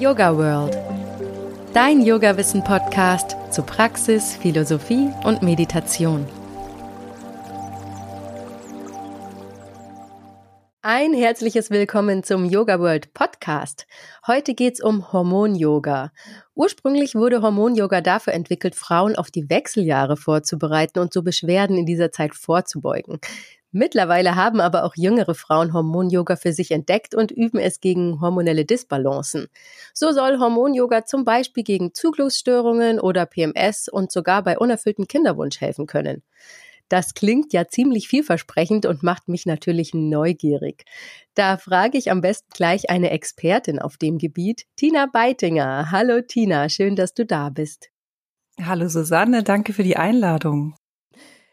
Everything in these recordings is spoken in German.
Yoga World. Dein Yoga-Wissen-Podcast zu Praxis, Philosophie und Meditation. Ein herzliches Willkommen zum Yoga World Podcast. Heute geht's um Hormon-Yoga. Ursprünglich wurde Hormon-Yoga dafür entwickelt, Frauen auf die Wechseljahre vorzubereiten und so Beschwerden in dieser Zeit vorzubeugen. Mittlerweile haben aber auch jüngere Frauen Hormon-Yoga für sich entdeckt und üben es gegen hormonelle Disbalancen. So soll Hormon-Yoga zum Beispiel gegen Zuglussstörungen oder PMS und sogar bei unerfülltem Kinderwunsch helfen können. Das klingt ja ziemlich vielversprechend und macht mich natürlich neugierig. Da frage ich am besten gleich eine Expertin auf dem Gebiet, Tina Beitinger. Hallo Tina, schön, dass du da bist. Hallo Susanne, danke für die Einladung.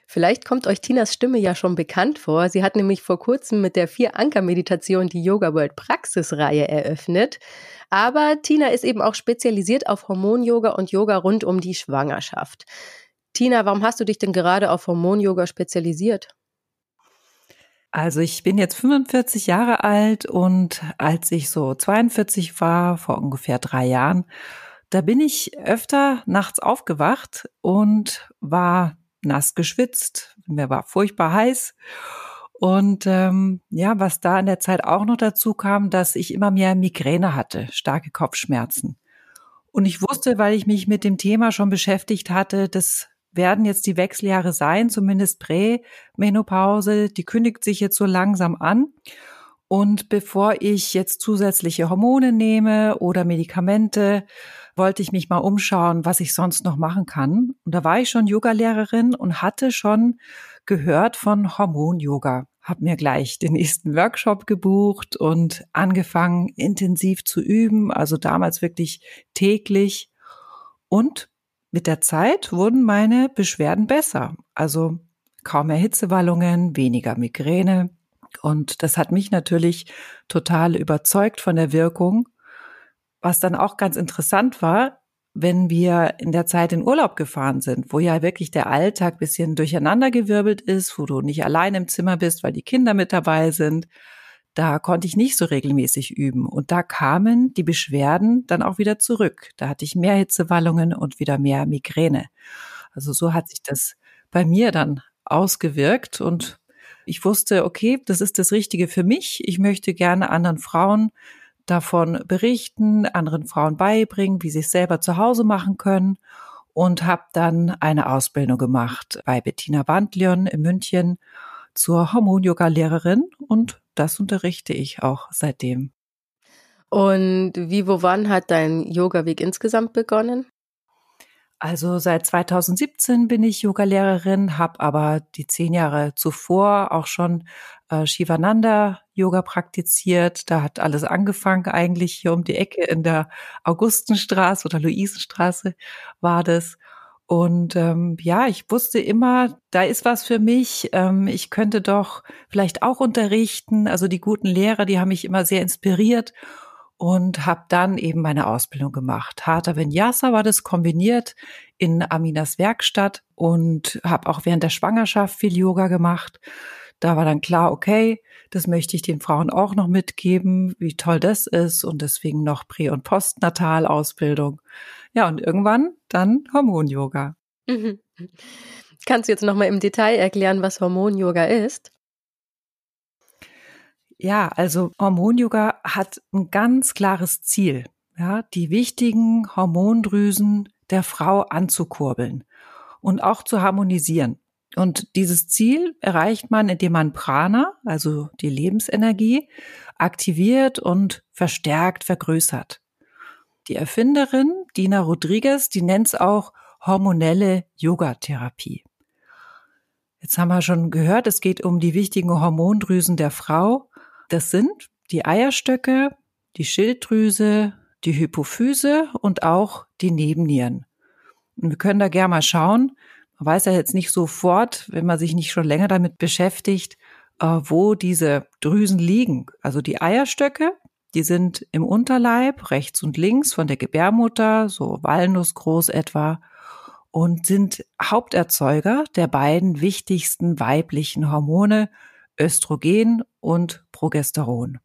Vielleicht kommt euch Tinas Stimme ja schon bekannt vor. Sie hat nämlich vor kurzem mit der Vier-Anker-Meditation die Yoga World Praxisreihe eröffnet. Aber Tina ist eben auch spezialisiert auf Hormon-Yoga und Yoga rund um die Schwangerschaft. Tina, warum hast du dich denn gerade auf Hormon-Yoga spezialisiert? Also ich bin jetzt 45 Jahre alt und als ich so 42 war, vor ungefähr drei Jahren, da bin ich öfter nachts aufgewacht und war nass geschwitzt, mir war furchtbar heiß. Und ähm, ja, was da in der Zeit auch noch dazu kam, dass ich immer mehr Migräne hatte, starke Kopfschmerzen. Und ich wusste, weil ich mich mit dem Thema schon beschäftigt hatte, das werden jetzt die Wechseljahre sein, zumindest Prämenopause, die kündigt sich jetzt so langsam an. Und bevor ich jetzt zusätzliche Hormone nehme oder Medikamente, wollte ich mich mal umschauen, was ich sonst noch machen kann. Und da war ich schon Yogalehrerin und hatte schon gehört von Hormon-Yoga. Hab mir gleich den nächsten Workshop gebucht und angefangen intensiv zu üben, also damals wirklich täglich. Und mit der Zeit wurden meine Beschwerden besser. Also kaum mehr Hitzewallungen, weniger Migräne. Und das hat mich natürlich total überzeugt von der Wirkung. Was dann auch ganz interessant war, wenn wir in der Zeit in Urlaub gefahren sind, wo ja wirklich der Alltag bisschen durcheinandergewirbelt ist, wo du nicht allein im Zimmer bist, weil die Kinder mit dabei sind, da konnte ich nicht so regelmäßig üben. Und da kamen die Beschwerden dann auch wieder zurück. Da hatte ich mehr Hitzewallungen und wieder mehr Migräne. Also so hat sich das bei mir dann ausgewirkt und ich wusste, okay, das ist das Richtige für mich. Ich möchte gerne anderen Frauen davon berichten, anderen Frauen beibringen, wie sie es selber zu Hause machen können und habe dann eine Ausbildung gemacht bei Bettina Wandlion in München zur Hormon-Yoga-Lehrerin und das unterrichte ich auch seitdem. Und wie, wo, wann hat dein Yoga-Weg insgesamt begonnen? Also seit 2017 bin ich Yogalehrerin, habe aber die zehn Jahre zuvor auch schon äh, Shivananda Yoga praktiziert. Da hat alles angefangen eigentlich hier um die Ecke in der Augustenstraße oder Luisenstraße war das. Und ähm, ja, ich wusste immer, da ist was für mich. Ähm, ich könnte doch vielleicht auch unterrichten. Also die guten Lehrer, die haben mich immer sehr inspiriert und habe dann eben meine Ausbildung gemacht. Hatha Vinyasa war das kombiniert in Aminas Werkstatt und habe auch während der Schwangerschaft viel Yoga gemacht. Da war dann klar, okay, das möchte ich den Frauen auch noch mitgeben, wie toll das ist und deswegen noch Prä- und Postnatalausbildung. Ja, und irgendwann dann Hormon-Yoga. Mhm. Kannst du jetzt nochmal im Detail erklären, was Hormon-Yoga ist? Ja, also Hormon-Yoga hat ein ganz klares Ziel, ja, die wichtigen Hormondrüsen der Frau anzukurbeln und auch zu harmonisieren. Und dieses Ziel erreicht man, indem man Prana, also die Lebensenergie, aktiviert und verstärkt vergrößert. Die Erfinderin Dina Rodriguez, die nennt es auch hormonelle Yogatherapie. Jetzt haben wir schon gehört, es geht um die wichtigen Hormondrüsen der Frau das sind die Eierstöcke, die Schilddrüse, die Hypophyse und auch die Nebennieren. Und wir können da gerne mal schauen. Man weiß ja jetzt nicht sofort, wenn man sich nicht schon länger damit beschäftigt, äh, wo diese Drüsen liegen. Also die Eierstöcke, die sind im Unterleib, rechts und links von der Gebärmutter, so walnussgroß etwa, und sind Haupterzeuger der beiden wichtigsten weiblichen Hormone Östrogen und Progesteron.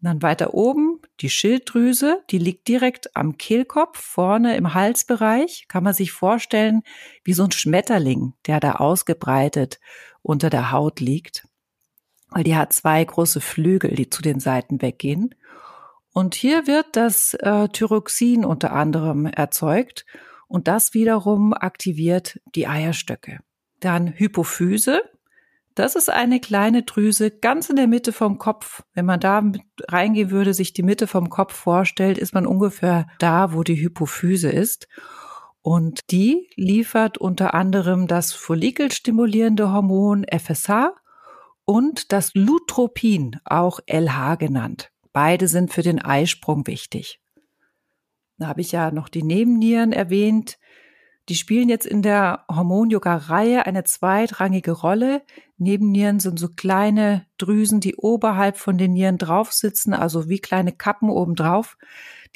Dann weiter oben die Schilddrüse, die liegt direkt am Kehlkopf, vorne im Halsbereich. Kann man sich vorstellen, wie so ein Schmetterling, der da ausgebreitet unter der Haut liegt. Weil die hat zwei große Flügel, die zu den Seiten weggehen. Und hier wird das äh, Thyroxin unter anderem erzeugt und das wiederum aktiviert die Eierstöcke. Dann Hypophyse, das ist eine kleine Drüse ganz in der Mitte vom Kopf. Wenn man da reingehen würde, sich die Mitte vom Kopf vorstellt, ist man ungefähr da, wo die Hypophyse ist. Und die liefert unter anderem das follikelstimulierende Hormon FSH und das Lutropin, auch LH genannt. Beide sind für den Eisprung wichtig. Da habe ich ja noch die Nebennieren erwähnt. Die spielen jetzt in der Hormon-Yoga-Reihe eine zweitrangige Rolle. Nebennieren sind so kleine Drüsen, die oberhalb von den Nieren drauf sitzen, also wie kleine Kappen obendrauf.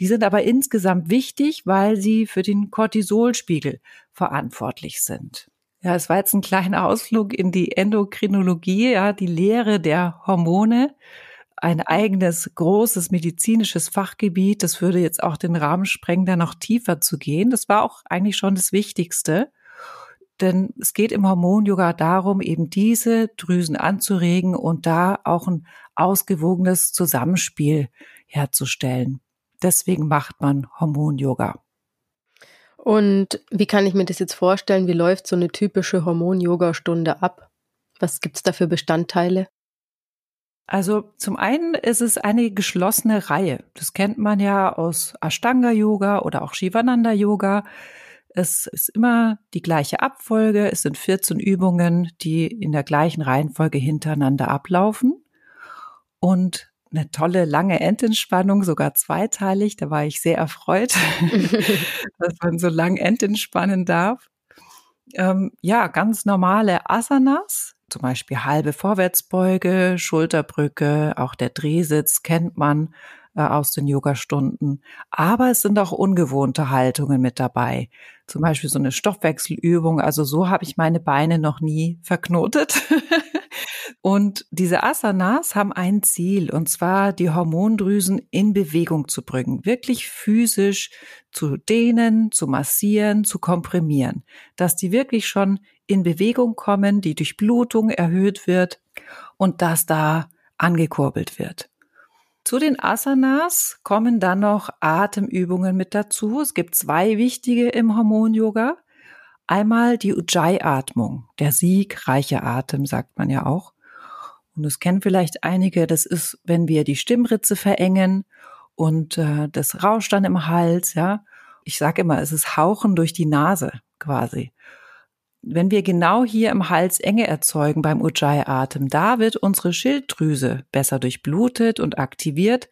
Die sind aber insgesamt wichtig, weil sie für den Cortisolspiegel verantwortlich sind. Ja, es war jetzt ein kleiner Ausflug in die Endokrinologie, ja, die Lehre der Hormone ein eigenes großes medizinisches Fachgebiet. Das würde jetzt auch den Rahmen sprengen, da noch tiefer zu gehen. Das war auch eigentlich schon das Wichtigste. Denn es geht im Hormon-Yoga darum, eben diese Drüsen anzuregen und da auch ein ausgewogenes Zusammenspiel herzustellen. Deswegen macht man Hormon-Yoga. Und wie kann ich mir das jetzt vorstellen? Wie läuft so eine typische Hormon-Yoga-Stunde ab? Was gibt's da für Bestandteile? Also zum einen ist es eine geschlossene Reihe. Das kennt man ja aus Ashtanga Yoga oder auch Shivananda Yoga. Es ist immer die gleiche Abfolge. Es sind 14 Übungen, die in der gleichen Reihenfolge hintereinander ablaufen. Und eine tolle lange Endentspannung, sogar zweiteilig. Da war ich sehr erfreut, dass man so lang ententspannen darf. Ähm, ja, ganz normale Asanas, zum Beispiel halbe Vorwärtsbeuge, Schulterbrücke, auch der Drehsitz kennt man äh, aus den Yogastunden. Aber es sind auch ungewohnte Haltungen mit dabei. Zum Beispiel so eine Stoffwechselübung. Also so habe ich meine Beine noch nie verknotet. und diese Asanas haben ein Ziel, und zwar die Hormondrüsen in Bewegung zu bringen, wirklich physisch zu dehnen, zu massieren, zu komprimieren, dass die wirklich schon in Bewegung kommen, die Durchblutung erhöht wird und dass da angekurbelt wird. Zu den Asanas kommen dann noch Atemübungen mit dazu. Es gibt zwei wichtige im Hormon-Yoga. Einmal die Ujjayi-Atmung, der siegreiche Atem, sagt man ja auch. Und das kennen vielleicht einige, das ist, wenn wir die Stimmritze verengen und äh, das rauscht dann im Hals, ja. Ich sage immer, es ist Hauchen durch die Nase quasi wenn wir genau hier im Hals Enge erzeugen beim Ujjayi-Atem, da wird unsere Schilddrüse besser durchblutet und aktiviert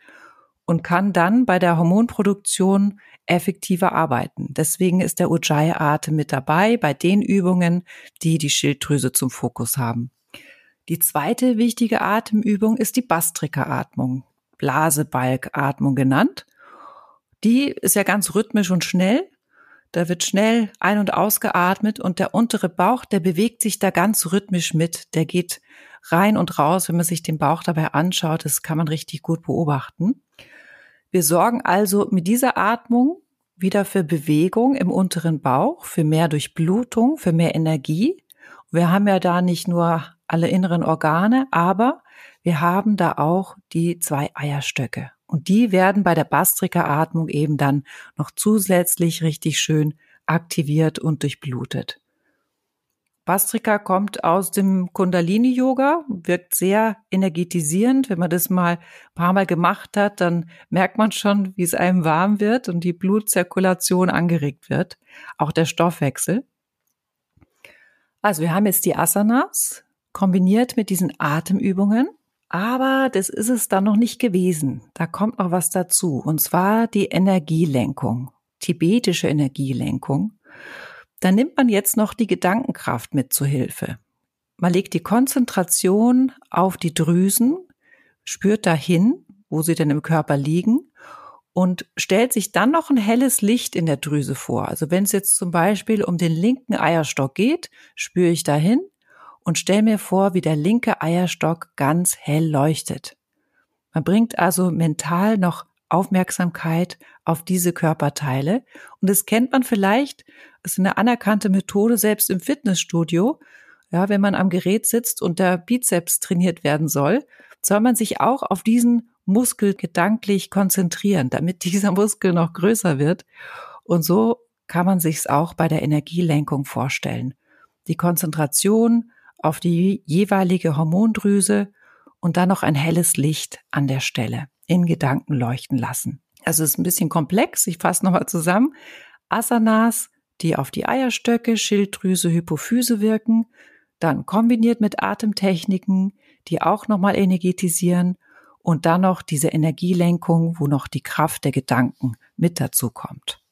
und kann dann bei der Hormonproduktion effektiver arbeiten. Deswegen ist der Ujjayi-Atem mit dabei bei den Übungen, die die Schilddrüse zum Fokus haben. Die zweite wichtige Atemübung ist die Bastrika-Atmung, Blasebalg-Atmung genannt. Die ist ja ganz rhythmisch und schnell da wird schnell ein- und ausgeatmet und der untere Bauch, der bewegt sich da ganz rhythmisch mit. Der geht rein und raus. Wenn man sich den Bauch dabei anschaut, das kann man richtig gut beobachten. Wir sorgen also mit dieser Atmung wieder für Bewegung im unteren Bauch, für mehr Durchblutung, für mehr Energie. Wir haben ja da nicht nur alle inneren Organe, aber wir haben da auch die zwei Eierstöcke. Und die werden bei der Bastrika-Atmung eben dann noch zusätzlich richtig schön aktiviert und durchblutet. Bastrika kommt aus dem Kundalini-Yoga, wirkt sehr energetisierend. Wenn man das mal ein paar Mal gemacht hat, dann merkt man schon, wie es einem warm wird und die Blutzirkulation angeregt wird. Auch der Stoffwechsel. Also wir haben jetzt die Asanas kombiniert mit diesen Atemübungen. Aber das ist es dann noch nicht gewesen. Da kommt noch was dazu. Und zwar die Energielenkung, tibetische Energielenkung. Da nimmt man jetzt noch die Gedankenkraft mit zu Hilfe. Man legt die Konzentration auf die Drüsen, spürt dahin, wo sie denn im Körper liegen und stellt sich dann noch ein helles Licht in der Drüse vor. Also wenn es jetzt zum Beispiel um den linken Eierstock geht, spüre ich dahin und stell mir vor, wie der linke Eierstock ganz hell leuchtet. Man bringt also mental noch Aufmerksamkeit auf diese Körperteile. Und das kennt man vielleicht, das ist eine anerkannte Methode, selbst im Fitnessstudio. Ja, wenn man am Gerät sitzt und der Bizeps trainiert werden soll, soll man sich auch auf diesen Muskel gedanklich konzentrieren, damit dieser Muskel noch größer wird. Und so kann man sich's auch bei der Energielenkung vorstellen. Die Konzentration auf die jeweilige Hormondrüse und dann noch ein helles Licht an der Stelle in Gedanken leuchten lassen. Also es ist ein bisschen komplex. Ich fasse nochmal zusammen. Asanas, die auf die Eierstöcke, Schilddrüse, Hypophyse wirken, dann kombiniert mit Atemtechniken, die auch nochmal energetisieren und dann noch diese Energielenkung, wo noch die Kraft der Gedanken mit dazu kommt.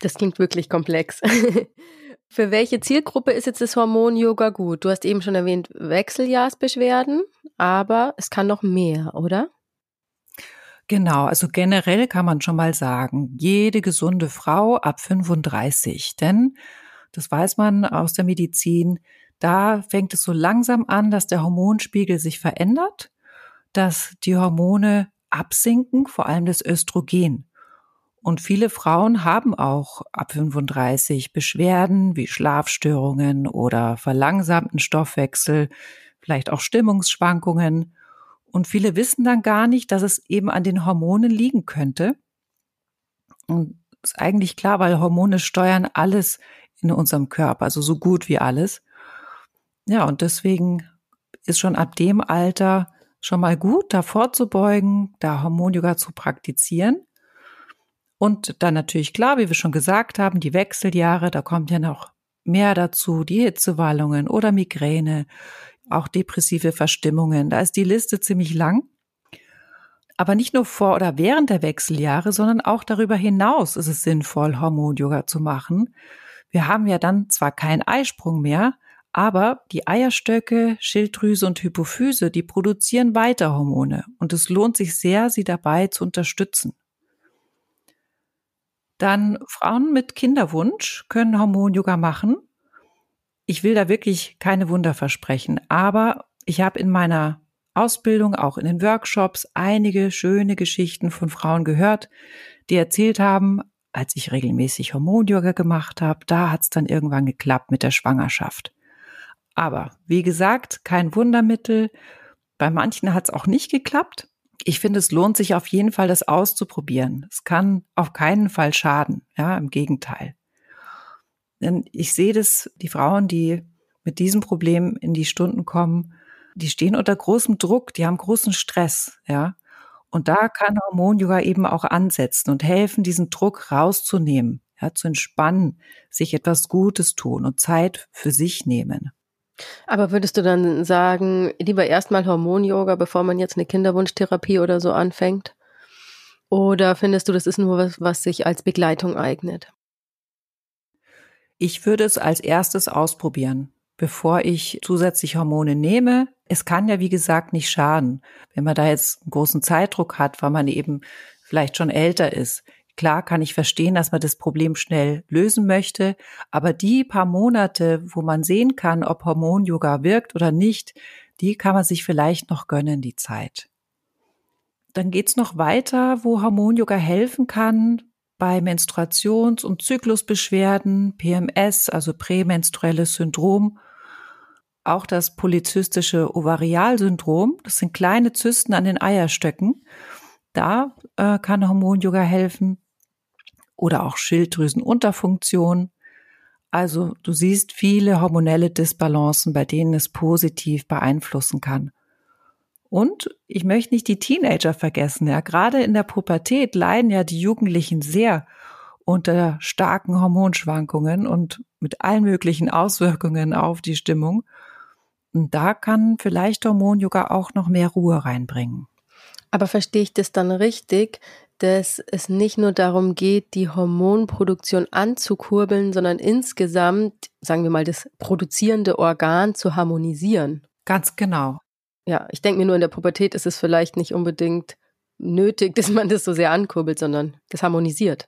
Das klingt wirklich komplex. Für welche Zielgruppe ist jetzt das Hormon-Yoga gut? Du hast eben schon erwähnt Wechseljahrsbeschwerden, aber es kann noch mehr, oder? Genau, also generell kann man schon mal sagen, jede gesunde Frau ab 35, denn das weiß man aus der Medizin, da fängt es so langsam an, dass der Hormonspiegel sich verändert, dass die Hormone absinken, vor allem das Östrogen. Und viele Frauen haben auch ab 35 Beschwerden wie Schlafstörungen oder verlangsamten Stoffwechsel, vielleicht auch Stimmungsschwankungen. Und viele wissen dann gar nicht, dass es eben an den Hormonen liegen könnte. Und ist eigentlich klar, weil Hormone steuern alles in unserem Körper, also so gut wie alles. Ja, und deswegen ist schon ab dem Alter schon mal gut, da vorzubeugen, da Hormon-Yoga zu praktizieren. Und dann natürlich klar, wie wir schon gesagt haben, die Wechseljahre, da kommt ja noch mehr dazu, die Hitzewallungen oder Migräne, auch depressive Verstimmungen. Da ist die Liste ziemlich lang. Aber nicht nur vor oder während der Wechseljahre, sondern auch darüber hinaus ist es sinnvoll, Hormon-Yoga zu machen. Wir haben ja dann zwar keinen Eisprung mehr, aber die Eierstöcke, Schilddrüse und Hypophyse, die produzieren weiter Hormone und es lohnt sich sehr, sie dabei zu unterstützen. Dann Frauen mit Kinderwunsch können Hormon-Yoga machen ich will da wirklich keine Wunder versprechen, aber ich habe in meiner Ausbildung, auch in den Workshops, einige schöne Geschichten von Frauen gehört, die erzählt haben, als ich regelmäßig Hormonyoga gemacht habe, da hat es dann irgendwann geklappt mit der Schwangerschaft. Aber wie gesagt, kein Wundermittel. Bei manchen hat es auch nicht geklappt. Ich finde, es lohnt sich auf jeden Fall, das auszuprobieren. Es kann auf keinen Fall schaden. Ja, im Gegenteil. Denn ich sehe das, die Frauen, die mit diesem Problem in die Stunden kommen, die stehen unter großem Druck, die haben großen Stress, ja. Und da kann Hormon-Yoga eben auch ansetzen und helfen, diesen Druck rauszunehmen, ja, zu entspannen, sich etwas Gutes tun und Zeit für sich nehmen. Aber würdest du dann sagen, lieber erstmal Hormon-Yoga, bevor man jetzt eine Kinderwunschtherapie oder so anfängt? Oder findest du, das ist nur was, was sich als Begleitung eignet? Ich würde es als erstes ausprobieren, bevor ich zusätzlich Hormone nehme. Es kann ja, wie gesagt, nicht schaden, wenn man da jetzt einen großen Zeitdruck hat, weil man eben vielleicht schon älter ist. Klar kann ich verstehen, dass man das Problem schnell lösen möchte, aber die paar Monate, wo man sehen kann, ob Hormon-Yoga wirkt oder nicht, die kann man sich vielleicht noch gönnen, die Zeit. Dann geht's noch weiter, wo Hormon-Yoga helfen kann, bei Menstruations- und Zyklusbeschwerden, PMS, also prämenstruelles Syndrom, auch das polyzystische Ovarialsyndrom, das sind kleine Zysten an den Eierstöcken. Da äh, kann Hormon-Yoga helfen oder auch Schilddrüsenunterfunktion. Also du siehst viele hormonelle Disbalancen, bei denen es positiv beeinflussen kann. Und ich möchte nicht die Teenager vergessen. Ja, gerade in der Pubertät leiden ja die Jugendlichen sehr unter starken Hormonschwankungen und mit allen möglichen Auswirkungen auf die Stimmung. Und da kann vielleicht Hormon-Yoga auch noch mehr Ruhe reinbringen. Aber verstehe ich das dann richtig, dass es nicht nur darum geht, die Hormonproduktion anzukurbeln, sondern insgesamt, sagen wir mal, das produzierende Organ zu harmonisieren? Ganz genau. Ja, ich denke mir nur, in der Pubertät ist es vielleicht nicht unbedingt nötig, dass man das so sehr ankurbelt, sondern das harmonisiert.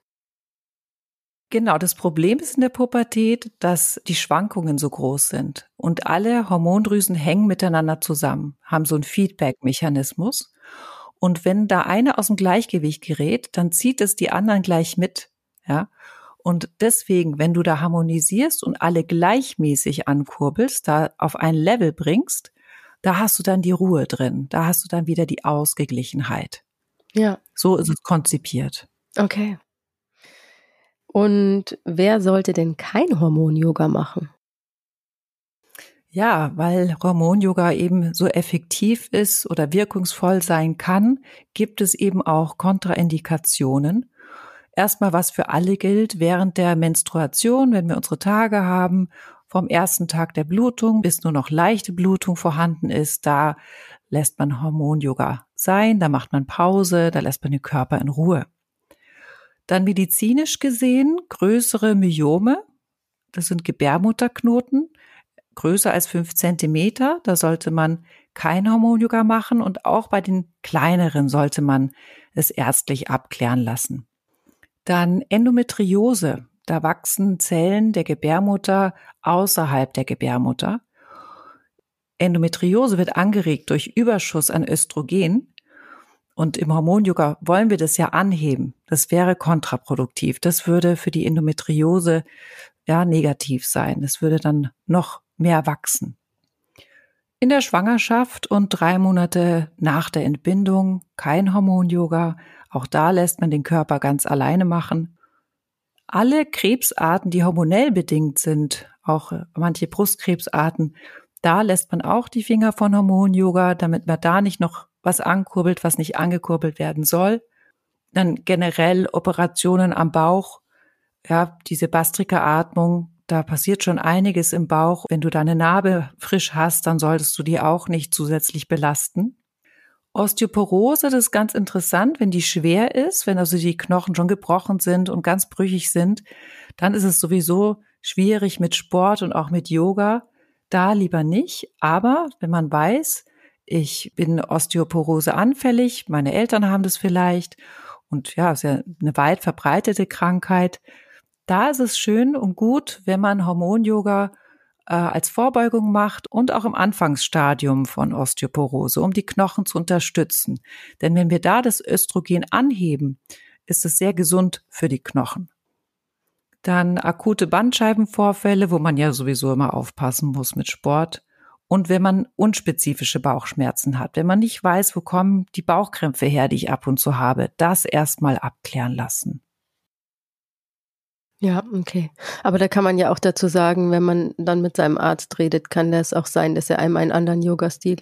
Genau, das Problem ist in der Pubertät, dass die Schwankungen so groß sind und alle Hormondrüsen hängen miteinander zusammen, haben so einen Feedback-Mechanismus. Und wenn da eine aus dem Gleichgewicht gerät, dann zieht es die anderen gleich mit. Ja. Und deswegen, wenn du da harmonisierst und alle gleichmäßig ankurbelst, da auf ein Level bringst, da hast du dann die Ruhe drin. Da hast du dann wieder die Ausgeglichenheit. Ja. So ist es konzipiert. Okay. Und wer sollte denn kein Hormon-Yoga machen? Ja, weil Hormon-Yoga eben so effektiv ist oder wirkungsvoll sein kann, gibt es eben auch Kontraindikationen. Erstmal, was für alle gilt, während der Menstruation, wenn wir unsere Tage haben, vom ersten Tag der Blutung bis nur noch leichte Blutung vorhanden ist, da lässt man Hormon-Yoga sein, da macht man Pause, da lässt man den Körper in Ruhe. Dann medizinisch gesehen größere Myome, das sind Gebärmutterknoten, größer als fünf Zentimeter, da sollte man kein Hormon-Yoga machen und auch bei den kleineren sollte man es ärztlich abklären lassen. Dann Endometriose, da wachsen Zellen der Gebärmutter außerhalb der Gebärmutter. Endometriose wird angeregt durch Überschuss an Östrogen. Und im Hormonyoga wollen wir das ja anheben. Das wäre kontraproduktiv. Das würde für die Endometriose ja negativ sein. Das würde dann noch mehr wachsen. In der Schwangerschaft und drei Monate nach der Entbindung kein Hormon-Yoga. Auch da lässt man den Körper ganz alleine machen. Alle Krebsarten, die hormonell bedingt sind, auch manche Brustkrebsarten, da lässt man auch die Finger von Hormon-Yoga, damit man da nicht noch was ankurbelt, was nicht angekurbelt werden soll. Dann generell Operationen am Bauch, ja, diese Bastrika-Atmung, da passiert schon einiges im Bauch. Wenn du deine Narbe frisch hast, dann solltest du die auch nicht zusätzlich belasten. Osteoporose, das ist ganz interessant, wenn die schwer ist, wenn also die Knochen schon gebrochen sind und ganz brüchig sind, dann ist es sowieso schwierig mit Sport und auch mit Yoga. Da lieber nicht. Aber wenn man weiß, ich bin Osteoporose anfällig, meine Eltern haben das vielleicht und ja, ist ja eine weit verbreitete Krankheit, da ist es schön und gut, wenn man Hormon-Yoga äh, als Vorbeugung macht und auch im Anfangsstadium von Osteoporose, um die Knochen zu unterstützen. Denn wenn wir da das Östrogen anheben, ist es sehr gesund für die Knochen. Dann akute Bandscheibenvorfälle, wo man ja sowieso immer aufpassen muss mit Sport. Und wenn man unspezifische Bauchschmerzen hat, wenn man nicht weiß, wo kommen die Bauchkrämpfe her, die ich ab und zu habe, das erstmal abklären lassen. Ja, okay. Aber da kann man ja auch dazu sagen, wenn man dann mit seinem Arzt redet, kann das auch sein, dass er einem einen anderen Yoga-Stil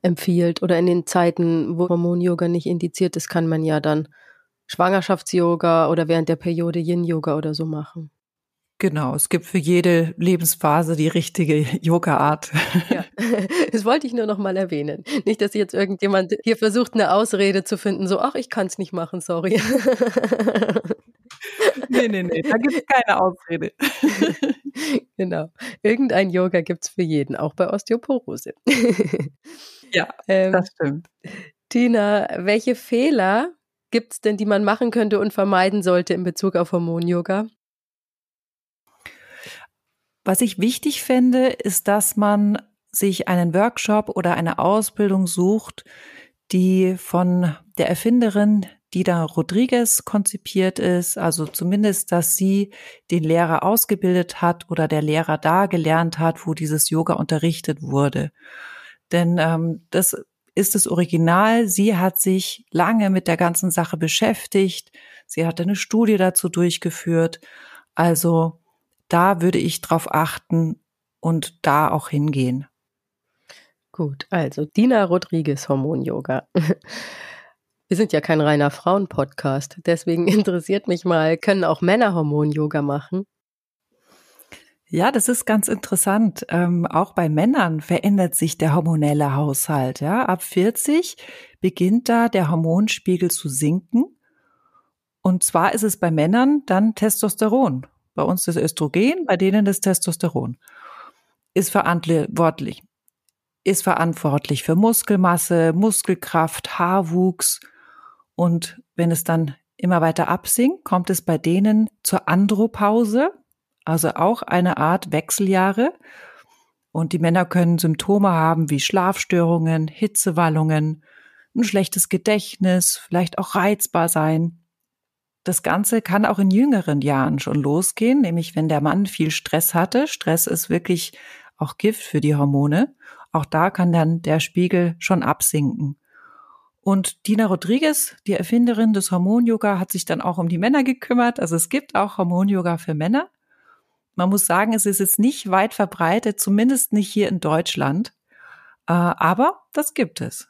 empfiehlt. Oder in den Zeiten, wo Hormon-Yoga nicht indiziert ist, kann man ja dann Schwangerschafts-Yoga oder während der Periode Yin-Yoga oder so machen. Genau, es gibt für jede Lebensphase die richtige Yoga-Art. Ja, das wollte ich nur noch mal erwähnen. Nicht, dass jetzt irgendjemand hier versucht, eine Ausrede zu finden, so, ach, ich kann es nicht machen, sorry. nee, nee, nee, da gibt es keine Ausrede. genau. Irgendein Yoga gibt es für jeden, auch bei Osteoporose. ja, ähm, das stimmt. Tina, welche Fehler gibt es denn, die man machen könnte und vermeiden sollte in Bezug auf Hormon-Yoga? Was ich wichtig fände, ist, dass man sich einen Workshop oder eine Ausbildung sucht, die von der Erfinderin Dida Rodriguez konzipiert ist, also zumindest, dass sie den Lehrer ausgebildet hat oder der Lehrer da gelernt hat, wo dieses Yoga unterrichtet wurde. Denn ähm, das ist das Original. Sie hat sich lange mit der ganzen Sache beschäftigt. Sie hat eine Studie dazu durchgeführt. Also da würde ich drauf achten und da auch hingehen. Gut, also Dina Rodriguez Hormon Yoga. Wir sind ja kein reiner Frauen-Podcast, deswegen interessiert mich mal, können auch Männer Hormon-Yoga machen? Ja, das ist ganz interessant. Ähm, auch bei Männern verändert sich der hormonelle Haushalt. Ja, ab 40 beginnt da der Hormonspiegel zu sinken. Und zwar ist es bei Männern dann Testosteron. Bei uns das Östrogen, bei denen das Testosteron. Ist verantwortlich. Ist verantwortlich für Muskelmasse, Muskelkraft, Haarwuchs, und wenn es dann immer weiter absinkt, kommt es bei denen zur Andropause, also auch eine Art Wechseljahre. Und die Männer können Symptome haben wie Schlafstörungen, Hitzewallungen, ein schlechtes Gedächtnis, vielleicht auch reizbar sein. Das Ganze kann auch in jüngeren Jahren schon losgehen, nämlich wenn der Mann viel Stress hatte. Stress ist wirklich auch Gift für die Hormone. Auch da kann dann der Spiegel schon absinken. Und Dina Rodriguez, die Erfinderin des Hormon-Yoga, hat sich dann auch um die Männer gekümmert. Also es gibt auch Hormon-Yoga für Männer. Man muss sagen, es ist jetzt nicht weit verbreitet, zumindest nicht hier in Deutschland. Äh, aber das gibt es.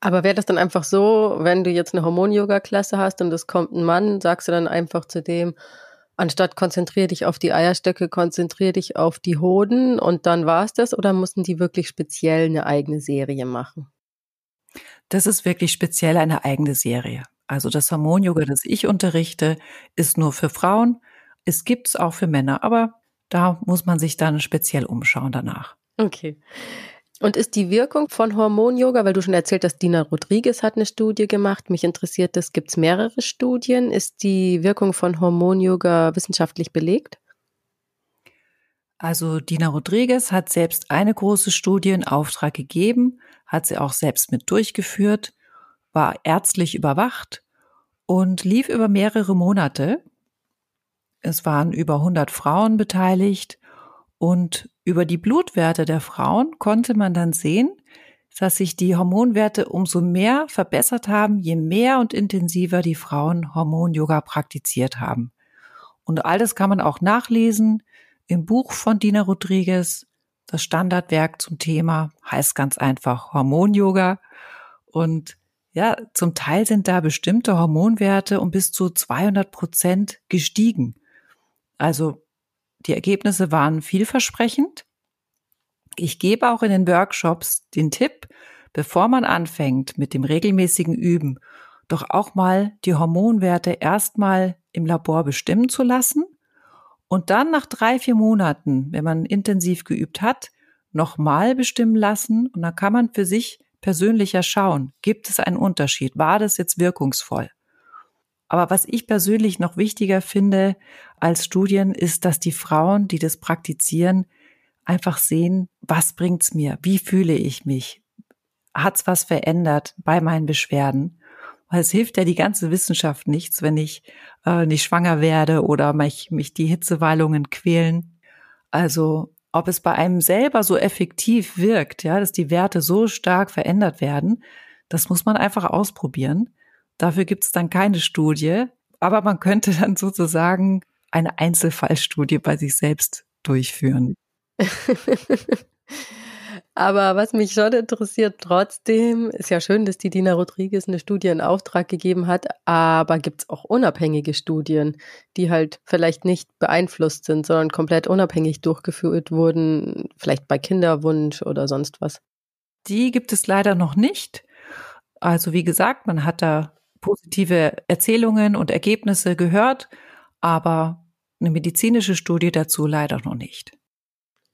Aber wäre das dann einfach so, wenn du jetzt eine Hormon-Yoga-Klasse hast und es kommt ein Mann, sagst du dann einfach zu dem, anstatt konzentrier dich auf die Eierstöcke, konzentrier dich auf die Hoden und dann war es das? Oder mussten die wirklich speziell eine eigene Serie machen? Das ist wirklich speziell eine eigene Serie. Also das Hormon-Yoga, das ich unterrichte, ist nur für Frauen. Es gibt es auch für Männer, aber da muss man sich dann speziell umschauen danach. Okay. Und ist die Wirkung von Hormon-Yoga, weil du schon erzählt hast, Dina Rodriguez hat eine Studie gemacht, mich interessiert das, gibt es mehrere Studien? Ist die Wirkung von Hormon-Yoga wissenschaftlich belegt? Also Dina Rodriguez hat selbst eine große Studie in Auftrag gegeben, hat sie auch selbst mit durchgeführt, war ärztlich überwacht und lief über mehrere Monate. Es waren über 100 Frauen beteiligt und über die Blutwerte der Frauen konnte man dann sehen, dass sich die Hormonwerte umso mehr verbessert haben, je mehr und intensiver die Frauen Hormon-Yoga praktiziert haben. Und all das kann man auch nachlesen im Buch von Dina Rodriguez. Das Standardwerk zum Thema heißt ganz einfach Hormon-Yoga. Und ja, zum Teil sind da bestimmte Hormonwerte um bis zu 200 Prozent gestiegen. Also die Ergebnisse waren vielversprechend. Ich gebe auch in den Workshops den Tipp, bevor man anfängt mit dem regelmäßigen Üben, doch auch mal die Hormonwerte erstmal im Labor bestimmen zu lassen und dann nach drei, vier Monaten, wenn man intensiv geübt hat, nochmal bestimmen lassen und dann kann man für sich persönlicher schauen, gibt es einen Unterschied, war das jetzt wirkungsvoll? Aber was ich persönlich noch wichtiger finde als Studien, ist, dass die Frauen, die das praktizieren, einfach sehen, was bringt's mir? Wie fühle ich mich? Hat's was verändert bei meinen Beschwerden? Weil es hilft ja die ganze Wissenschaft nichts, wenn ich äh, nicht schwanger werde oder mich, mich die Hitzewallungen quälen. Also ob es bei einem selber so effektiv wirkt, ja, dass die Werte so stark verändert werden, das muss man einfach ausprobieren. Dafür gibt es dann keine Studie, aber man könnte dann sozusagen eine Einzelfallstudie bei sich selbst durchführen. Aber was mich schon interessiert trotzdem, ist ja schön, dass die Dina Rodriguez eine Studie in Auftrag gegeben hat, aber gibt es auch unabhängige Studien, die halt vielleicht nicht beeinflusst sind, sondern komplett unabhängig durchgeführt wurden, vielleicht bei Kinderwunsch oder sonst was? Die gibt es leider noch nicht. Also wie gesagt, man hat da positive Erzählungen und Ergebnisse gehört, aber eine medizinische Studie dazu leider noch nicht.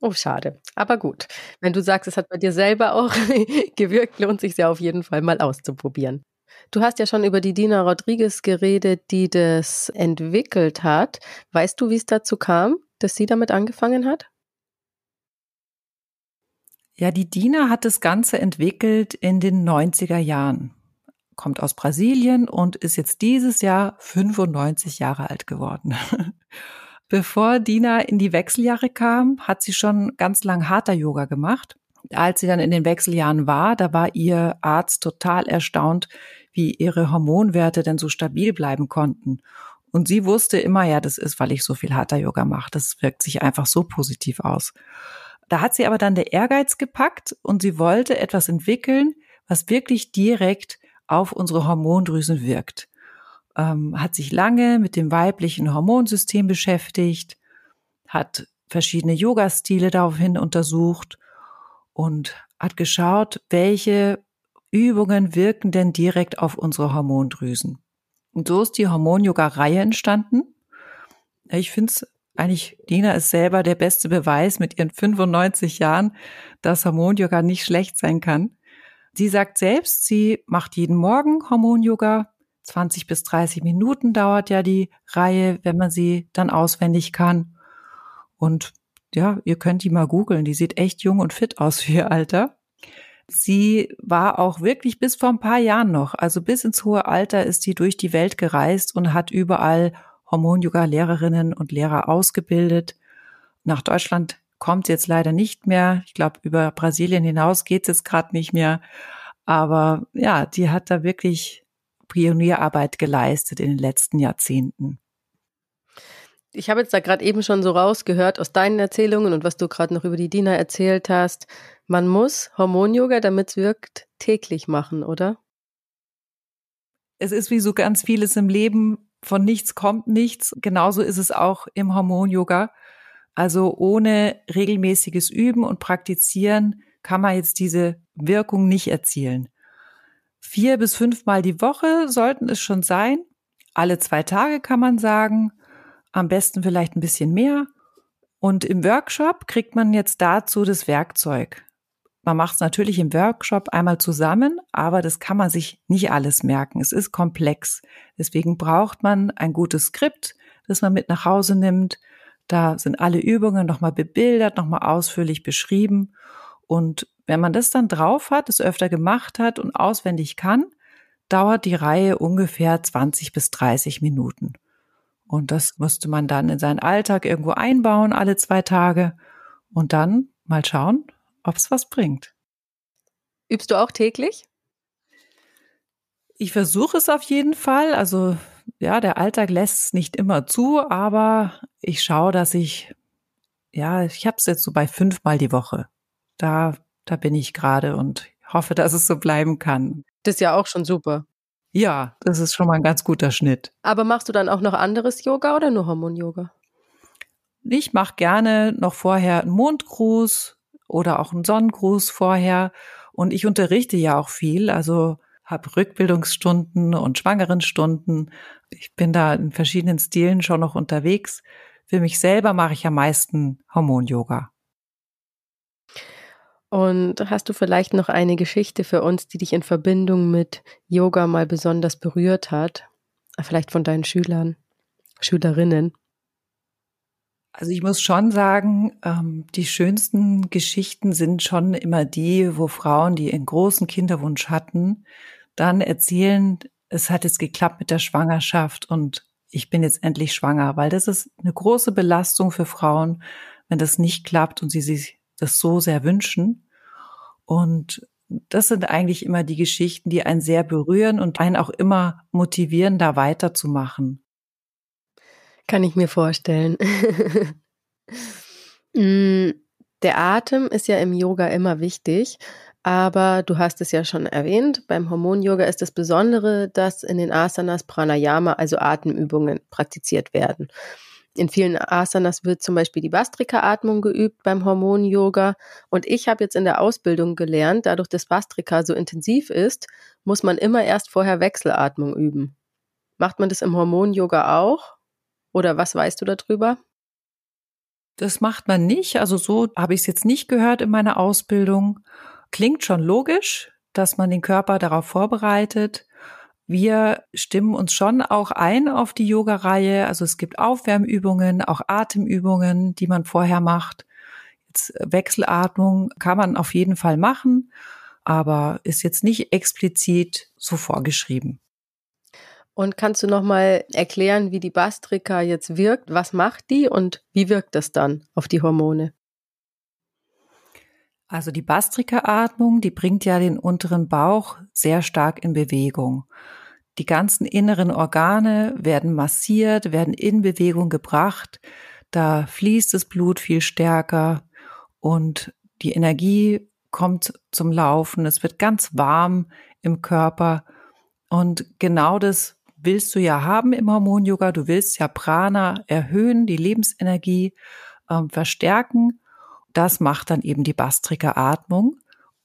Oh, schade. Aber gut. Wenn du sagst, es hat bei dir selber auch gewirkt, lohnt sich ja auf jeden Fall mal auszuprobieren. Du hast ja schon über die Dina Rodriguez geredet, die das entwickelt hat. Weißt du, wie es dazu kam, dass sie damit angefangen hat? Ja, die Dina hat das Ganze entwickelt in den 90er Jahren kommt aus Brasilien und ist jetzt dieses Jahr 95 Jahre alt geworden. Bevor Dina in die Wechseljahre kam, hat sie schon ganz lang harter Yoga gemacht. Als sie dann in den Wechseljahren war, da war ihr Arzt total erstaunt, wie ihre Hormonwerte denn so stabil bleiben konnten. Und sie wusste immer, ja, das ist, weil ich so viel harter Yoga mache. Das wirkt sich einfach so positiv aus. Da hat sie aber dann der Ehrgeiz gepackt und sie wollte etwas entwickeln, was wirklich direkt auf unsere Hormondrüsen wirkt. Ähm, hat sich lange mit dem weiblichen Hormonsystem beschäftigt, hat verschiedene Yoga-Stile daraufhin untersucht und hat geschaut, welche Übungen wirken denn direkt auf unsere Hormondrüsen. Und so ist die Hormon-Yoga-Reihe entstanden. Ich finde es eigentlich, Dina ist selber der beste Beweis mit ihren 95 Jahren, dass Hormon-Yoga nicht schlecht sein kann. Sie sagt selbst, sie macht jeden Morgen Hormon-Yoga. 20 bis 30 Minuten dauert ja die Reihe, wenn man sie dann auswendig kann. Und ja, ihr könnt die mal googeln. Die sieht echt jung und fit aus für ihr Alter. Sie war auch wirklich bis vor ein paar Jahren noch, also bis ins hohe Alter ist sie durch die Welt gereist und hat überall Hormon-Yoga-Lehrerinnen und Lehrer ausgebildet. Nach Deutschland kommt sie jetzt leider nicht mehr. Ich glaube, über Brasilien hinaus geht es jetzt gerade nicht mehr. Aber ja, die hat da wirklich Pionierarbeit geleistet in den letzten Jahrzehnten. Ich habe jetzt da gerade eben schon so rausgehört aus deinen Erzählungen und was du gerade noch über die Diener erzählt hast. Man muss Hormon-Yoga, damit es wirkt, täglich machen, oder? Es ist wie so ganz vieles im Leben, von nichts kommt nichts. Genauso ist es auch im Hormon-Yoga. Also ohne regelmäßiges Üben und Praktizieren kann man jetzt diese Wirkung nicht erzielen. Vier bis fünfmal die Woche sollten es schon sein. Alle zwei Tage kann man sagen. Am besten vielleicht ein bisschen mehr. Und im Workshop kriegt man jetzt dazu das Werkzeug. Man macht es natürlich im Workshop einmal zusammen, aber das kann man sich nicht alles merken. Es ist komplex. Deswegen braucht man ein gutes Skript, das man mit nach Hause nimmt. Da sind alle Übungen nochmal bebildert, nochmal ausführlich beschrieben. Und wenn man das dann drauf hat, es öfter gemacht hat und auswendig kann, dauert die Reihe ungefähr 20 bis 30 Minuten. Und das musste man dann in seinen Alltag irgendwo einbauen, alle zwei Tage. Und dann mal schauen, ob es was bringt. Übst du auch täglich? Ich versuche es auf jeden Fall. Also ja, der Alltag lässt es nicht immer zu, aber ich schaue, dass ich, ja, ich habe es jetzt so bei fünfmal die Woche. Da da bin ich gerade und hoffe, dass es so bleiben kann. Das ist ja auch schon super. Ja, das ist schon mal ein ganz guter Schnitt. Aber machst du dann auch noch anderes Yoga oder nur Hormon-Yoga? Ich mache gerne noch vorher einen Mondgruß oder auch einen Sonnengruß vorher. Und ich unterrichte ja auch viel, also habe Rückbildungsstunden und Schwangerenstunden. Ich bin da in verschiedenen Stilen schon noch unterwegs. Für mich selber mache ich am meisten Hormon-Yoga. Und hast du vielleicht noch eine Geschichte für uns, die dich in Verbindung mit Yoga mal besonders berührt hat? Vielleicht von deinen Schülern, Schülerinnen? Also ich muss schon sagen, ähm, die schönsten Geschichten sind schon immer die, wo Frauen, die einen großen Kinderwunsch hatten, dann erzählen, es hat jetzt geklappt mit der Schwangerschaft und ich bin jetzt endlich schwanger, weil das ist eine große Belastung für Frauen, wenn das nicht klappt und sie sich das so sehr wünschen. Und das sind eigentlich immer die Geschichten, die einen sehr berühren und einen auch immer motivieren, da weiterzumachen. Kann ich mir vorstellen. Mm, der Atem ist ja im Yoga immer wichtig, aber du hast es ja schon erwähnt, beim Hormon-Yoga ist das Besondere, dass in den Asanas Pranayama, also Atemübungen, praktiziert werden. In vielen Asanas wird zum Beispiel die Bastrika-Atmung geübt beim Hormon-Yoga. Und ich habe jetzt in der Ausbildung gelernt, dadurch, dass Bastrika so intensiv ist, muss man immer erst vorher Wechselatmung üben. Macht man das im Hormon-Yoga auch? Oder was weißt du darüber? Das macht man nicht. Also so habe ich es jetzt nicht gehört in meiner Ausbildung. Klingt schon logisch, dass man den Körper darauf vorbereitet. Wir stimmen uns schon auch ein auf die Yoga-Reihe. Also es gibt Aufwärmübungen, auch Atemübungen, die man vorher macht. Jetzt Wechselatmung kann man auf jeden Fall machen, aber ist jetzt nicht explizit so vorgeschrieben. Und kannst du nochmal erklären, wie die Bastrika jetzt wirkt? Was macht die und wie wirkt das dann auf die Hormone? Also die Bastrika-Atmung, die bringt ja den unteren Bauch sehr stark in Bewegung. Die ganzen inneren Organe werden massiert, werden in Bewegung gebracht. Da fließt das Blut viel stärker und die Energie kommt zum Laufen. Es wird ganz warm im Körper. Und genau das willst du ja haben im Hormon-Yoga. Du willst ja Prana erhöhen, die Lebensenergie äh, verstärken. Das macht dann eben die Bastrika-Atmung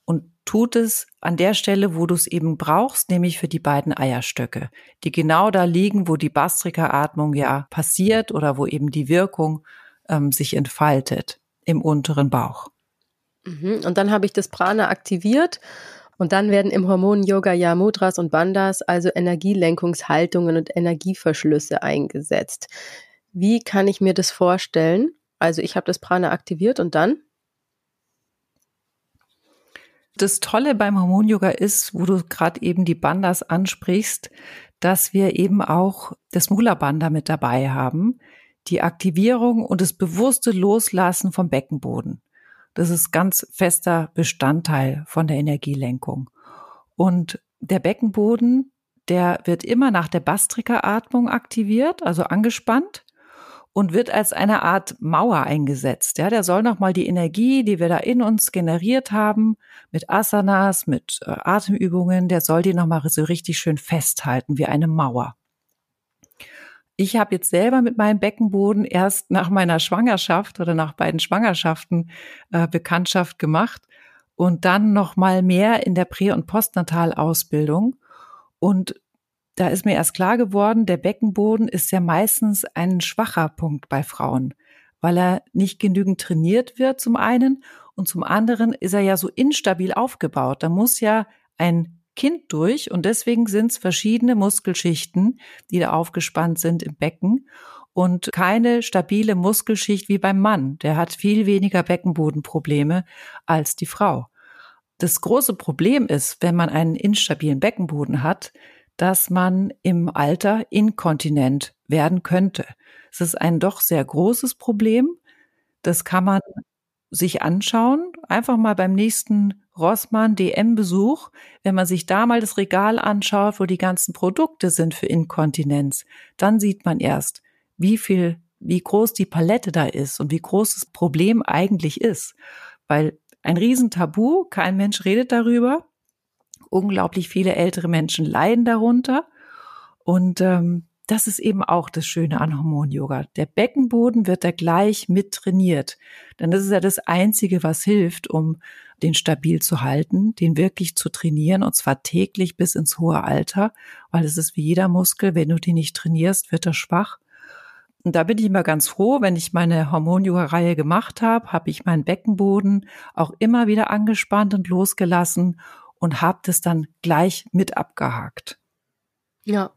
und tut es an der Stelle, wo du es eben brauchst, nämlich für die beiden Eierstöcke, die genau da liegen, wo die Bastrika-Atmung ja passiert oder wo eben die Wirkung ähm, sich entfaltet im unteren Bauch. Mhm. Und dann habe ich das Prana aktiviert und dann werden im Hormon-Yoga ja Mudras und Bandhas, also Energielenkungshaltungen und Energieverschlüsse eingesetzt. Wie kann ich mir das vorstellen? Also ich habe das Prana aktiviert und dann? das Tolle beim Hormon-Yoga ist, wo du gerade eben die Bandas ansprichst, dass wir eben auch das Mula-Banda mit dabei haben, die Aktivierung und das bewusste Loslassen vom Beckenboden. Das ist ganz fester Bestandteil von der Energielenkung. Und der Beckenboden, der wird immer nach der Bastrika-Atmung aktiviert, also angespannt und wird als eine Art Mauer eingesetzt. Ja, der soll nochmal die Energie, die wir da in uns generiert haben, mit Asanas, mit äh, Atemübungen, der soll die nochmal so richtig schön festhalten, wie eine Mauer. Ich habe jetzt selber mit meinem Beckenboden erst nach meiner Schwangerschaft oder nach beiden Schwangerschaften äh, Bekanntschaft gemacht und dann noch mal mehr in der Prä- und Postnatalausbildung. Und da ist mir erst klar geworden, der Beckenboden ist ja meistens ein schwacher Punkt bei Frauen, weil er nicht genügend trainiert wird zum einen und zum anderen ist er ja so instabil aufgebaut. Da muss ja ein Kind durch und deswegen sind es verschiedene Muskelschichten, die da aufgespannt sind im Becken und keine stabile Muskelschicht wie beim Mann. Der hat viel weniger Beckenbodenprobleme als die Frau. Das große Problem ist, wenn man einen instabilen Beckenboden hat, dass man im Alter inkontinent werden könnte. Es ist ein doch sehr großes Problem. Das kann man sich anschauen, einfach mal beim nächsten Rossmann DM-Besuch, wenn man sich da mal das Regal anschaut, wo die ganzen Produkte sind für Inkontinenz, dann sieht man erst, wie viel, wie groß die Palette da ist und wie groß das Problem eigentlich ist. Weil ein Riesentabu, kein Mensch redet darüber. Unglaublich viele ältere Menschen leiden darunter. Und ähm, das ist eben auch das Schöne an Hormon-Yoga. Der Beckenboden wird da gleich mit trainiert. Denn das ist ja das Einzige, was hilft, um den stabil zu halten, den wirklich zu trainieren und zwar täglich bis ins hohe Alter, weil es ist wie jeder Muskel, wenn du den nicht trainierst, wird er schwach. Und da bin ich immer ganz froh, wenn ich meine Hormon-Yoga-Reihe gemacht habe, habe ich meinen Beckenboden auch immer wieder angespannt und losgelassen und habe das dann gleich mit abgehakt. Ja,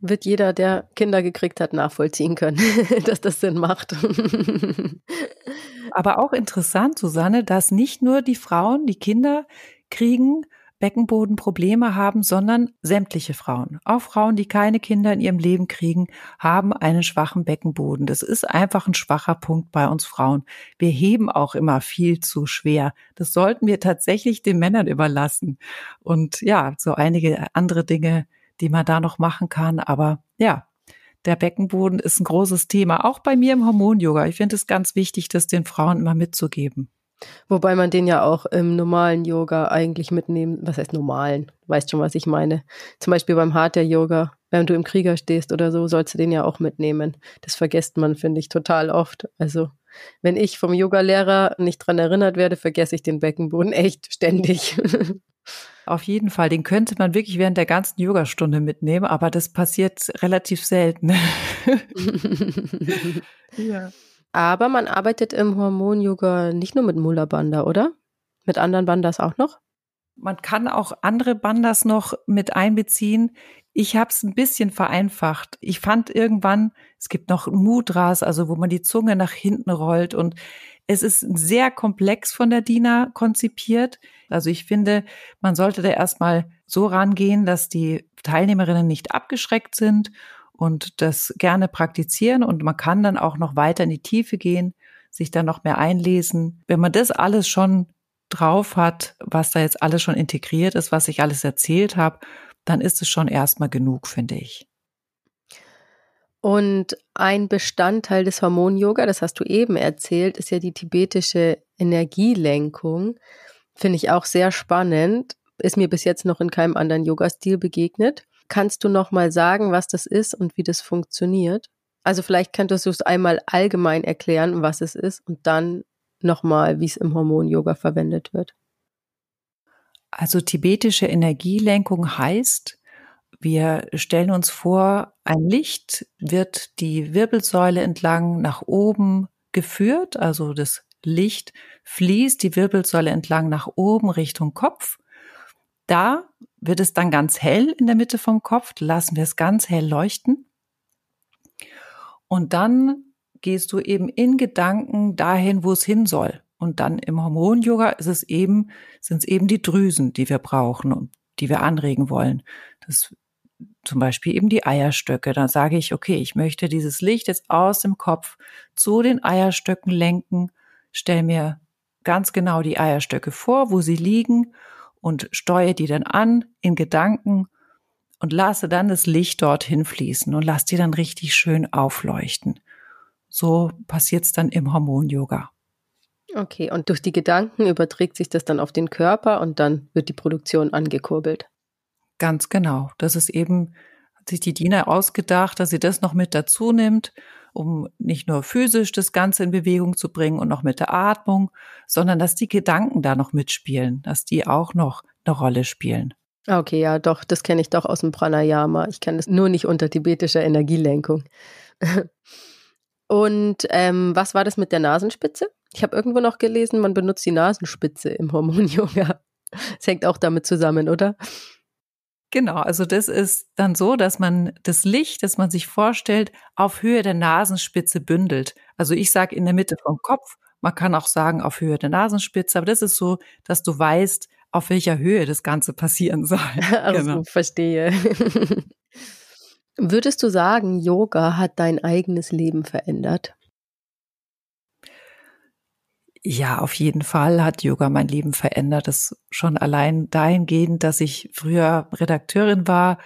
wird jeder, der Kinder gekriegt hat, nachvollziehen können, dass das Sinn macht. Aber auch interessant, Susanne, dass nicht nur die Frauen, die Kinder kriegen, Beckenbodenprobleme haben, sondern sämtliche Frauen. Auch Frauen, die keine Kinder in ihrem Leben kriegen, haben einen schwachen Beckenboden. Das ist einfach ein schwacher Punkt bei uns Frauen. Wir heben auch immer viel zu schwer. Das sollten wir tatsächlich den Männern überlassen. Und ja, so einige andere Dinge, die man da noch machen kann. Aber ja, der Beckenboden ist ein großes Thema, auch bei mir im Hormon-Yoga. Ich finde es ganz wichtig, das den Frauen immer mitzugeben. Wobei man den ja auch im normalen Yoga eigentlich mitnehmen, was heißt normalen? Weißt schon, was ich meine. Zum Beispiel beim Hatha-Yoga, wenn du im Krieger stehst oder so, sollst du den ja auch mitnehmen. Das vergisst man, finde ich, total oft. Also, wenn ich vom Yogalehrer nicht dran erinnert werde, vergesse ich den Beckenboden echt ständig. Auf jeden Fall, den könnte man wirklich während der ganzen Yogastunde mitnehmen, aber das passiert relativ selten. ja. Aber man arbeitet im Hormon-Yoga nicht nur mit Mula Bandha, oder? Mit anderen Bandas auch noch? Man kann auch andere Bandas noch mit einbeziehen. Ich habe es ein bisschen vereinfacht. Ich fand irgendwann, es gibt noch Mudras, also wo man die Zunge nach hinten rollt und es ist sehr komplex von der DINA konzipiert. Also ich finde, man sollte da erstmal so rangehen, dass die Teilnehmerinnen nicht abgeschreckt sind und das gerne praktizieren und man kann dann auch noch weiter in die Tiefe gehen, sich dann noch mehr einlesen. Wenn man das alles schon drauf hat, was da jetzt alles schon integriert ist, was ich alles erzählt habe, dann ist es schon erstmal genug, finde ich. Und ein Bestandteil des Hormon-Yoga, das hast du eben erzählt, ist ja die tibetische Energielenkung. Finde ich auch sehr spannend. Ist mir bis jetzt noch in keinem anderen Yoga-Stil begegnet. Kannst du noch mal sagen, was das ist und wie das funktioniert? Also vielleicht könntest du es einmal allgemein erklären, was es ist und dann noch mal, wie es im Hormon-Yoga verwendet wird. Also tibetische Energielenkung heißt, wir stellen uns vor, ein Licht wird die Wirbelsäule entlang nach oben geführt, also das Licht fließt die Wirbelsäule entlang nach oben Richtung Kopf. Da wird es dann ganz hell in der Mitte vom Kopf, lassen wir es ganz hell leuchten. Und dann gehst du eben in Gedanken dahin, wo es hin soll. Und dann im Hormon-Yoga ist es eben, sind es eben die Drüsen, die wir brauchen und die wir anregen wollen. Das zum Beispiel eben die Eierstöcke. Dann sage ich, okay, ich möchte dieses Licht jetzt aus dem Kopf zu den Eierstöcken lenken, stell mir ganz genau die Eierstöcke vor, wo sie liegen und steuere die dann an in Gedanken und lasse dann das Licht dorthin fließen und lasse die dann richtig schön aufleuchten. So passiert es dann im Hormon-Yoga. Okay, und durch die Gedanken überträgt sich das dann auf den Körper und dann wird die Produktion angekurbelt. Ganz genau. Das ist eben, hat sich die Diener ausgedacht, dass sie das noch mit dazu nimmt, um nicht nur physisch das Ganze in Bewegung zu bringen und noch mit der Atmung, sondern dass die Gedanken da noch mitspielen, dass die auch noch eine Rolle spielen. Okay, ja, doch, das kenne ich doch aus dem Pranayama. Ich kenne das nur nicht unter tibetischer Energielenkung. Und ähm, was war das mit der Nasenspitze? Ich habe irgendwo noch gelesen, man benutzt die Nasenspitze im Hormon-Yoga. Das hängt auch damit zusammen, oder? Genau, also das ist dann so, dass man das Licht, das man sich vorstellt, auf Höhe der Nasenspitze bündelt. Also ich sage in der Mitte vom Kopf, man kann auch sagen auf Höhe der Nasenspitze, aber das ist so, dass du weißt, auf welcher Höhe das Ganze passieren soll. Also genau. verstehe. Würdest du sagen, Yoga hat dein eigenes Leben verändert? Ja, auf jeden Fall hat Yoga mein Leben verändert. Das schon allein dahingehend, dass ich früher Redakteurin war,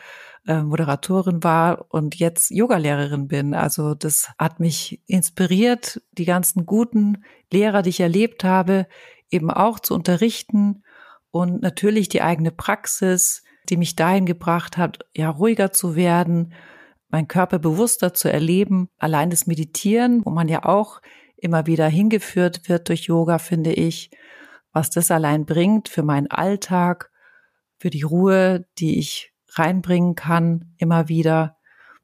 äh, Moderatorin war und jetzt Yogalehrerin bin. Also das hat mich inspiriert, die ganzen guten Lehrer, die ich erlebt habe, eben auch zu unterrichten und natürlich die eigene Praxis, die mich dahin gebracht hat, ja, ruhiger zu werden, meinen Körper bewusster zu erleben. Allein das Meditieren, wo man ja auch immer wieder hingeführt wird durch Yoga, finde ich, was das allein bringt für meinen Alltag, für die Ruhe, die ich reinbringen kann, immer wieder.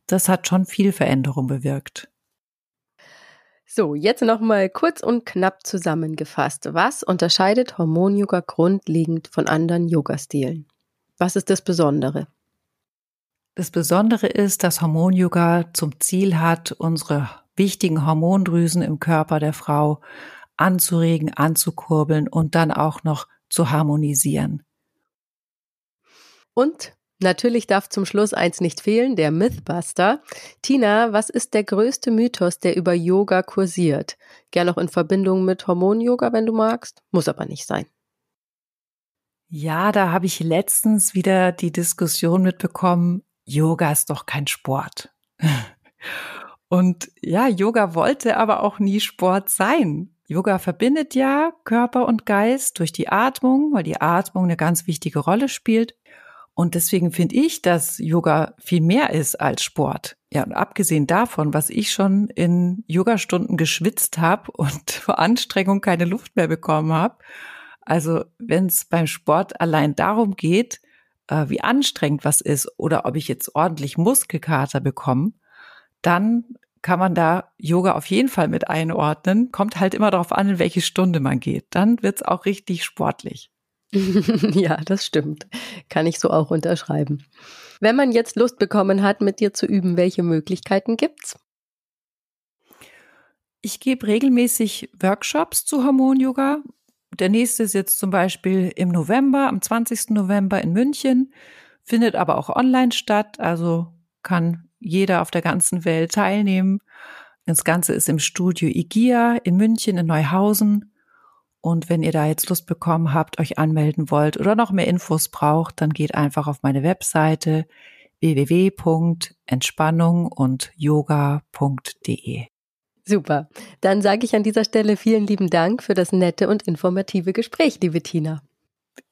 Das hat schon viel Veränderung bewirkt. So, jetzt nochmal kurz und knapp zusammengefasst. Was unterscheidet Hormon-Yoga grundlegend von anderen Yoga-Stilen? Was ist das Besondere? Das Besondere ist, dass Hormon-Yoga zum Ziel hat, unsere wichtigen Hormondrüsen im Körper der Frau anzuregen, anzukurbeln und dann auch noch zu harmonisieren. Und natürlich darf zum Schluss eins nicht fehlen, der Mythbuster. Tina, was ist der größte Mythos, der über Yoga kursiert? Gern noch in Verbindung mit Hormon-Yoga, wenn du magst. Muss aber nicht sein. Ja, da habe ich letztens wieder die Diskussion mitbekommen, Yoga ist doch kein Sport. Und ja, Yoga wollte aber auch nie Sport sein. Yoga verbindet ja Körper und Geist durch die Atmung, weil die Atmung eine ganz wichtige Rolle spielt. Und deswegen finde ich, dass Yoga viel mehr ist als Sport. Ja, und abgesehen davon, was ich schon in Yogastunden geschwitzt habe und vor Anstrengung keine Luft mehr bekommen habe. Also wenn es beim Sport allein darum geht, äh, wie anstrengend was ist oder ob ich jetzt ordentlich Muskelkater bekomme, dann kann man da Yoga auf jeden Fall mit einordnen. Kommt halt immer darauf an, in welche Stunde man geht. Dann wird's auch richtig sportlich. ja, das stimmt. Kann ich so auch unterschreiben. Wenn man jetzt Lust bekommen hat, mit dir zu üben, welche Möglichkeiten gibt's? Ich gebe regelmäßig Workshops zu Hormon-Yoga der nächste ist jetzt zum Beispiel im November, am 20. November in München, findet aber auch online statt, also kann jeder auf der ganzen Welt teilnehmen. Das Ganze ist im Studio IGIA in München in Neuhausen. Und wenn ihr da jetzt Lust bekommen habt, euch anmelden wollt oder noch mehr Infos braucht, dann geht einfach auf meine Webseite www.entspannung und yoga.de. Super. Dann sage ich an dieser Stelle vielen lieben Dank für das nette und informative Gespräch, liebe Tina.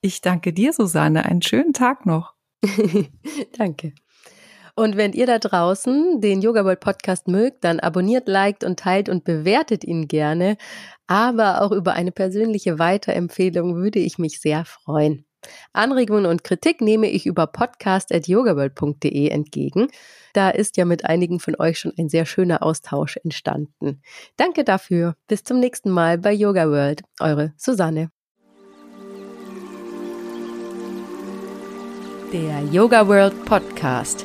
Ich danke dir, Susanne. Einen schönen Tag noch. danke. Und wenn ihr da draußen den Yoga World Podcast mögt, dann abonniert, liked und teilt und bewertet ihn gerne. Aber auch über eine persönliche Weiterempfehlung würde ich mich sehr freuen. Anregungen und Kritik nehme ich über podcast.yogaworld.de entgegen. Da ist ja mit einigen von euch schon ein sehr schöner Austausch entstanden. Danke dafür. Bis zum nächsten Mal bei Yoga World. Eure Susanne. Der Yoga World Podcast.